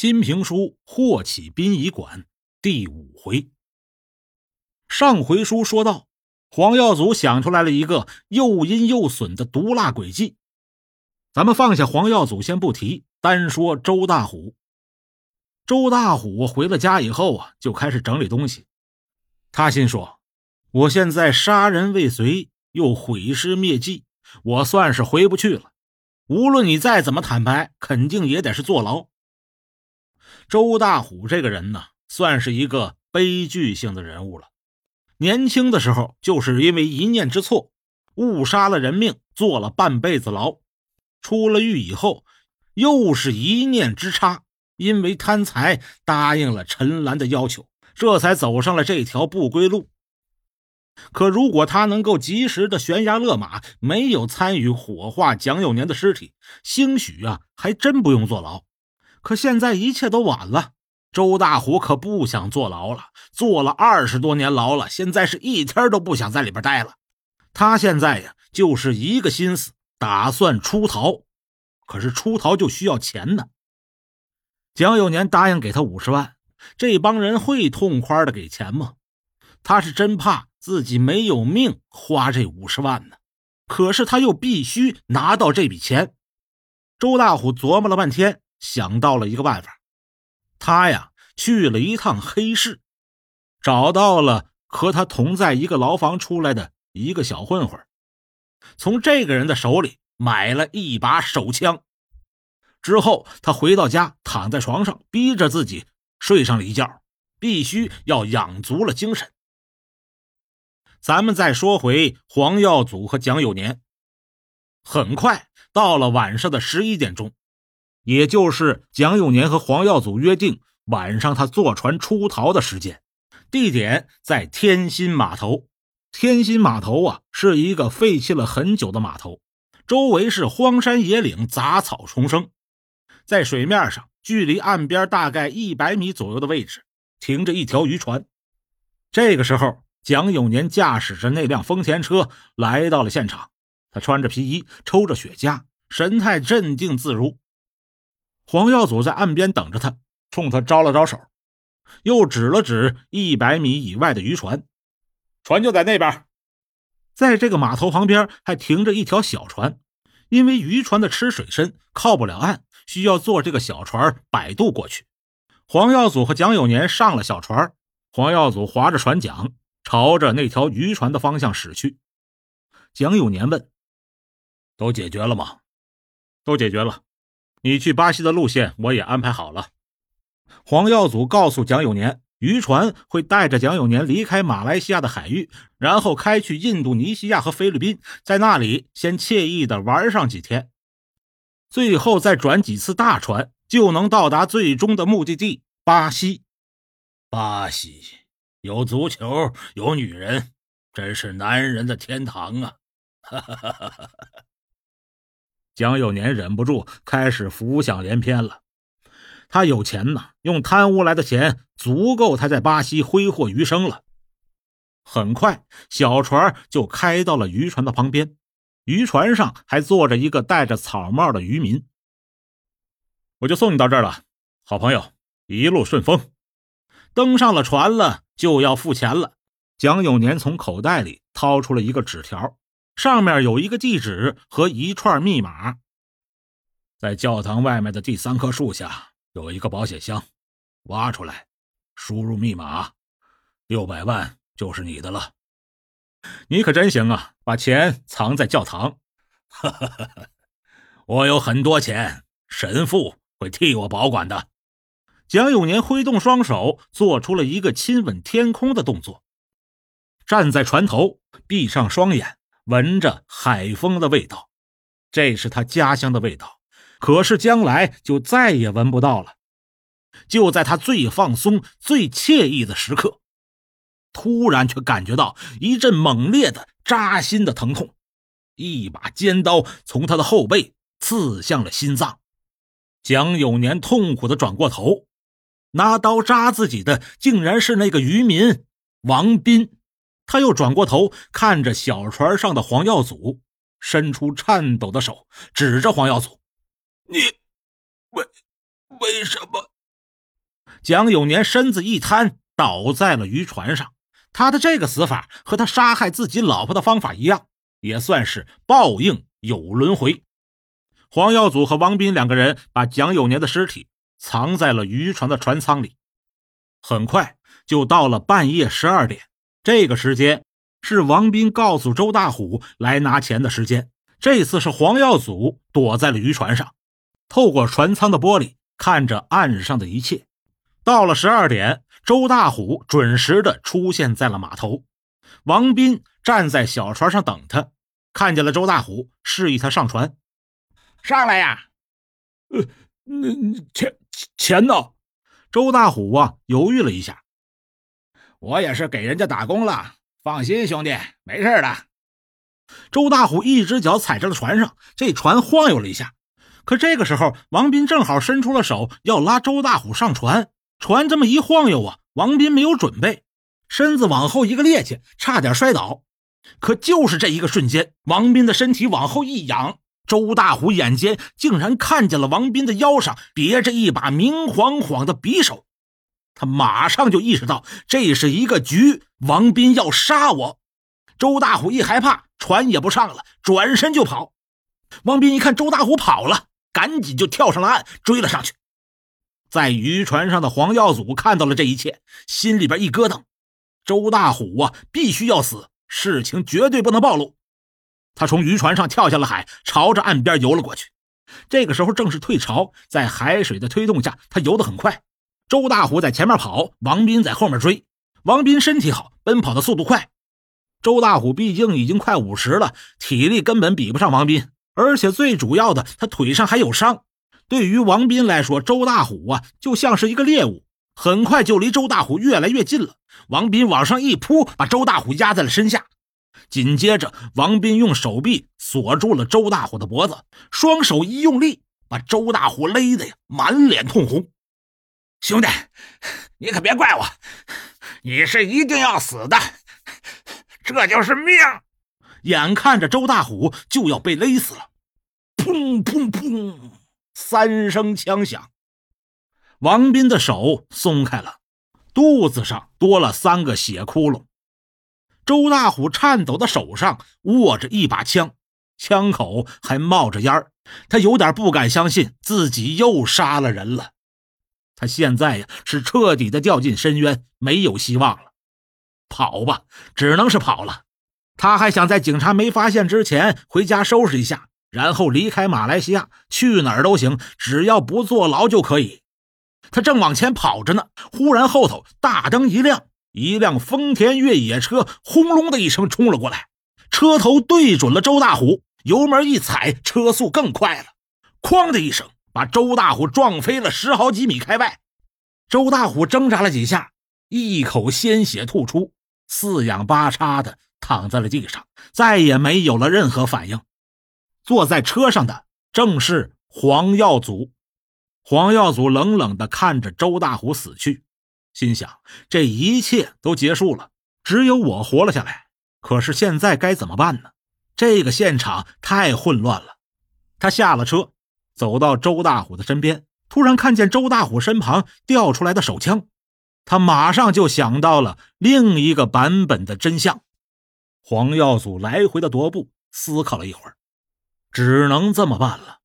新评书《霍启殡仪馆》第五回。上回书说到，黄耀祖想出来了一个又阴又损的毒辣诡计。咱们放下黄耀祖先不提，单说周大虎。周大虎回了家以后啊，就开始整理东西。他心说：“我现在杀人未遂，又毁尸灭迹，我算是回不去了。无论你再怎么坦白，肯定也得是坐牢。”周大虎这个人呢，算是一个悲剧性的人物了。年轻的时候，就是因为一念之错，误杀了人命，坐了半辈子牢。出了狱以后，又是一念之差，因为贪财，答应了陈兰的要求，这才走上了这条不归路。可如果他能够及时的悬崖勒马，没有参与火化蒋有年的尸体，兴许啊，还真不用坐牢。可现在一切都晚了，周大虎可不想坐牢了，坐了二十多年牢了，现在是一天都不想在里边待了。他现在呀，就是一个心思，打算出逃。可是出逃就需要钱呢。蒋有年答应给他五十万，这帮人会痛快的给钱吗？他是真怕自己没有命花这五十万呢。可是他又必须拿到这笔钱。周大虎琢磨了半天。想到了一个办法，他呀去了一趟黑市，找到了和他同在一个牢房出来的一个小混混，从这个人的手里买了一把手枪。之后，他回到家，躺在床上，逼着自己睡上了一觉，必须要养足了精神。咱们再说回黄耀祖和蒋有年，很快到了晚上的十一点钟。也就是蒋永年和黄耀祖约定晚上他坐船出逃的时间，地点在天心码头。天心码头啊，是一个废弃了很久的码头，周围是荒山野岭，杂草丛生。在水面上，距离岸边大概一百米左右的位置，停着一条渔船。这个时候，蒋永年驾驶着那辆丰田车来到了现场，他穿着皮衣，抽着雪茄，神态镇定自如。黄耀祖在岸边等着他，冲他招了招手，又指了指一百米以外的渔船，船就在那边。在这个码头旁边还停着一条小船，因为渔船的吃水深，靠不了岸，需要坐这个小船摆渡过去。黄耀祖和蒋有年上了小船，黄耀祖划着船桨，朝着那条渔船的方向驶去。蒋有年问：“都解决了吗？”“都解决了。”你去巴西的路线我也安排好了。黄耀祖告诉蒋有年，渔船会带着蒋有年离开马来西亚的海域，然后开去印度尼西亚和菲律宾，在那里先惬意的玩上几天，最后再转几次大船，就能到达最终的目的地巴西。巴西有足球，有女人，真是男人的天堂啊！哈哈哈哈哈。蒋有年忍不住开始浮想联翩了。他有钱呐，用贪污来的钱足够他在巴西挥霍余生了。很快，小船就开到了渔船的旁边，渔船上还坐着一个戴着草帽的渔民。我就送你到这儿了，好朋友，一路顺风。登上了船了，就要付钱了。蒋有年从口袋里掏出了一个纸条。上面有一个地址和一串密码，在教堂外面的第三棵树下有一个保险箱，挖出来，输入密码，六百万就是你的了。你可真行啊，把钱藏在教堂。哈哈哈哈我有很多钱，神父会替我保管的。蒋永年挥动双手，做出了一个亲吻天空的动作，站在船头，闭上双眼。闻着海风的味道，这是他家乡的味道。可是将来就再也闻不到了。就在他最放松、最惬意的时刻，突然却感觉到一阵猛烈的、扎心的疼痛，一把尖刀从他的后背刺向了心脏。蒋有年痛苦的转过头，拿刀扎自己的竟然是那个渔民王斌。他又转过头，看着小船上的黄耀祖，伸出颤抖的手，指着黄耀祖：“你为为什么蒋永年身子一瘫，倒在了渔船上。他的这个死法和他杀害自己老婆的方法一样，也算是报应有轮回。黄耀祖和王斌两个人把蒋永年的尸体藏在了渔船的船舱里。很快就到了半夜十二点，这个时间是王斌告诉周大虎来拿钱的时间。这次是黄耀祖躲在了渔船上，透过船舱的玻璃看着岸上的一切。到了十二点，周大虎准时的出现在了码头。王斌站在小船上等他，看见了周大虎，示意他上船。上来呀！呃，那钱钱呢？周大虎啊，犹豫了一下。我也是给人家打工了，放心，兄弟，没事的。周大虎一只脚踩在了船上，这船晃悠了一下。可这个时候，王斌正好伸出了手要拉周大虎上船，船这么一晃悠啊，王斌没有准备，身子往后一个趔趄，差点摔倒。可就是这一个瞬间，王斌的身体往后一仰。周大虎眼尖，竟然看见了王斌的腰上别着一把明晃晃的匕首，他马上就意识到这是一个局，王斌要杀我。周大虎一害怕，船也不上了，转身就跑。王斌一看周大虎跑了，赶紧就跳上了岸，追了上去。在渔船上的黄耀祖看到了这一切，心里边一咯噔：周大虎啊，必须要死，事情绝对不能暴露。他从渔船上跳下了海，朝着岸边游了过去。这个时候正是退潮，在海水的推动下，他游得很快。周大虎在前面跑，王斌在后面追。王斌身体好，奔跑的速度快。周大虎毕竟已经快五十了，体力根本比不上王斌，而且最主要的，他腿上还有伤。对于王斌来说，周大虎啊，就像是一个猎物，很快就离周大虎越来越近了。王斌往上一扑，把周大虎压在了身下。紧接着，王斌用手臂锁住了周大虎的脖子，双手一用力，把周大虎勒得呀满脸通红。兄弟，你可别怪我，你是一定要死的，这就是命。眼看着周大虎就要被勒死了，砰砰砰，三声枪响，王斌的手松开了，肚子上多了三个血窟窿。周大虎颤抖的手上握着一把枪，枪口还冒着烟儿，他有点不敢相信自己又杀了人了。他现在呀是彻底的掉进深渊，没有希望了。跑吧，只能是跑了。他还想在警察没发现之前回家收拾一下，然后离开马来西亚，去哪儿都行，只要不坐牢就可以。他正往前跑着呢，忽然后头大灯一亮。一辆丰田越野车轰隆的一声冲了过来，车头对准了周大虎，油门一踩，车速更快了，哐的一声把周大虎撞飞了十好几米开外。周大虎挣扎了几下，一口鲜血吐出，四仰八叉的躺在了地上，再也没有了任何反应。坐在车上的正是黄耀祖，黄耀祖冷冷地看着周大虎死去。心想，这一切都结束了，只有我活了下来。可是现在该怎么办呢？这个现场太混乱了。他下了车，走到周大虎的身边，突然看见周大虎身旁掉出来的手枪，他马上就想到了另一个版本的真相。黄耀祖来回的踱步，思考了一会儿，只能这么办了。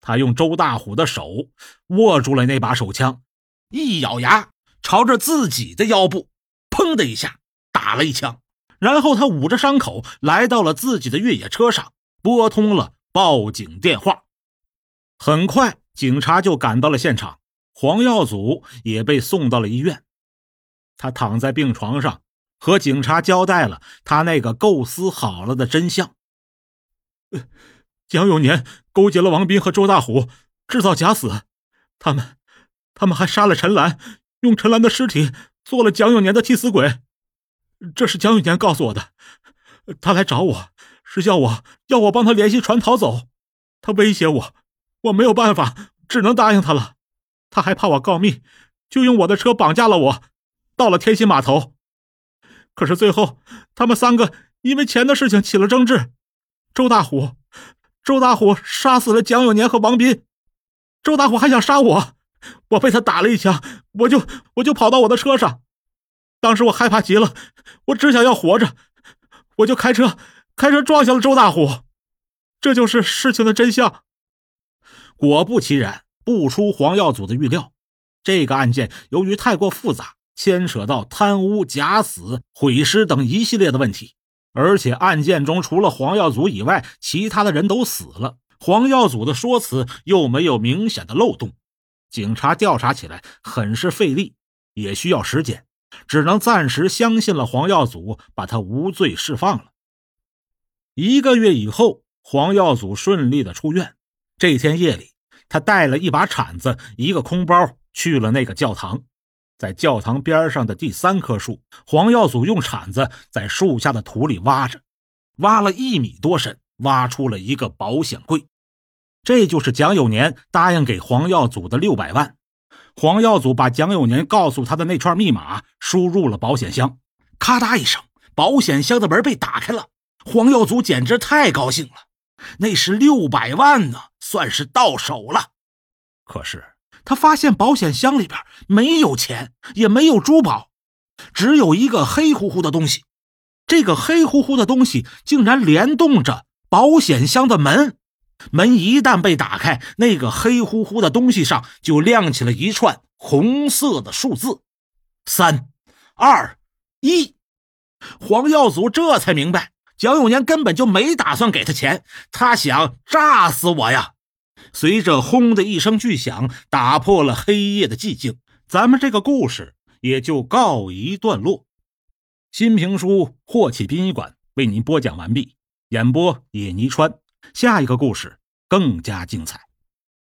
他用周大虎的手握住了那把手枪，一咬牙。朝着自己的腰部，砰的一下打了一枪，然后他捂着伤口来到了自己的越野车上，拨通了报警电话。很快，警察就赶到了现场，黄耀祖也被送到了医院。他躺在病床上，和警察交代了他那个构思好了的真相：蒋永年勾结了王斌和周大虎，制造假死，他们，他们还杀了陈兰。用陈兰的尸体做了蒋永年的替死鬼，这是蒋永年告诉我的。他来找我是叫我要我帮他联系船逃走，他威胁我，我没有办法，只能答应他了。他还怕我告密，就用我的车绑架了我，到了天心码头。可是最后他们三个因为钱的事情起了争执，周大虎，周大虎杀死了蒋永年和王斌，周大虎还想杀我，我被他打了一枪，我就我就跑到我的车上。当时我害怕极了，我只想要活着，我就开车开车撞向了周大虎。这就是事情的真相。果不其然，不出黄耀祖的预料，这个案件由于太过复杂，牵扯到贪污、假死、毁尸等一系列的问题，而且案件中除了黄耀祖以外，其他的人都死了。黄耀祖的说辞又没有明显的漏洞，警察调查起来很是费力，也需要时间，只能暂时相信了黄耀祖，把他无罪释放了。一个月以后。黄耀祖顺利的出院。这天夜里，他带了一把铲子、一个空包去了那个教堂。在教堂边上的第三棵树，黄耀祖用铲子在树下的土里挖着，挖了一米多深，挖出了一个保险柜。这就是蒋有年答应给黄耀祖的六百万。黄耀祖把蒋有年告诉他的那串密码输入了保险箱，咔嗒一声，保险箱的门被打开了。黄耀祖简直太高兴了。那是六百万呢，算是到手了。可是他发现保险箱里边没有钱，也没有珠宝，只有一个黑乎乎的东西。这个黑乎乎的东西竟然联动着保险箱的门，门一旦被打开，那个黑乎乎的东西上就亮起了一串红色的数字：三、二、一。黄耀祖这才明白。蒋永年根本就没打算给他钱，他想炸死我呀！随着“轰”的一声巨响，打破了黑夜的寂静，咱们这个故事也就告一段落。新评书《霍启殡仪馆》为您播讲完毕，演播野尼川。下一个故事更加精彩。